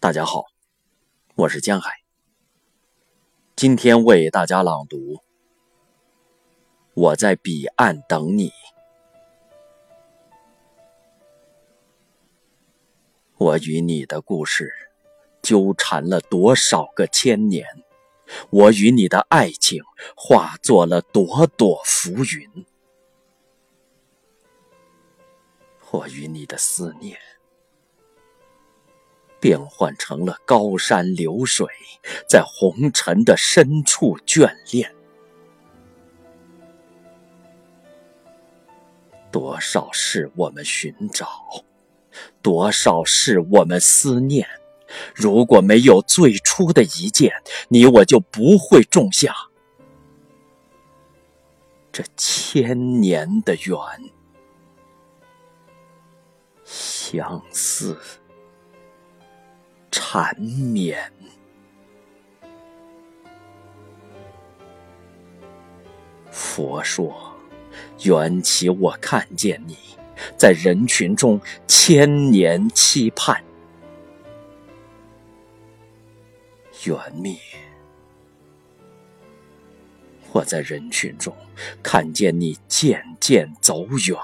大家好，我是江海。今天为大家朗读《我在彼岸等你》。我与你的故事纠缠了多少个千年？我与你的爱情化作了朵朵浮云。我与你的思念。变换成了高山流水，在红尘的深处眷恋。多少事我们寻找，多少事我们思念。如果没有最初的一见，你我就不会种下这千年的缘。相思。缠绵。佛说，缘起我看见你，在人群中千年期盼；缘灭，我在人群中看见你渐渐走远。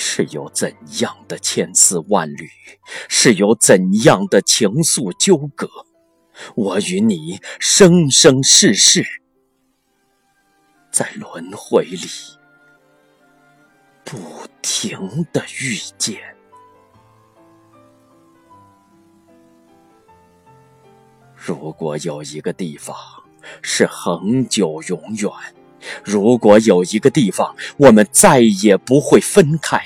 是有怎样的千丝万缕，是有怎样的情愫纠葛？我与你生生世世在轮回里不停的遇见。如果有一个地方是恒久永远，如果有一个地方我们再也不会分开。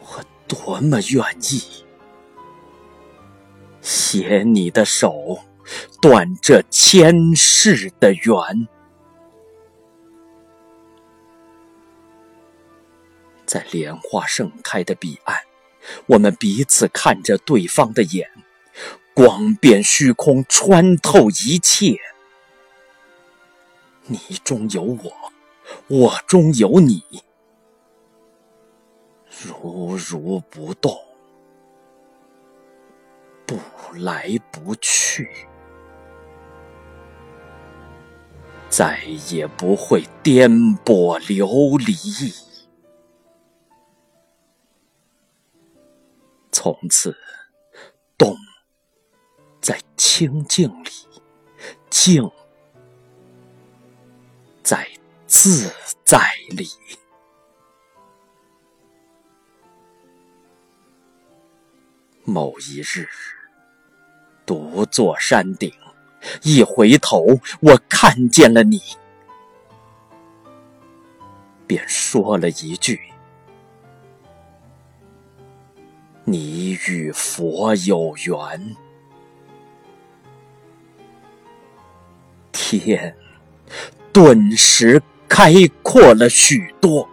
我多么愿意携你的手，断这前世的缘，在莲花盛开的彼岸，我们彼此看着对方的眼，光遍虚空，穿透一切。你中有我，我中有你。如如不动，不来不去，再也不会颠簸流离。从此，动在清静里，静自在里。某一日，独坐山顶，一回头，我看见了你，便说了一句：“你与佛有缘。”天顿时开阔了许多。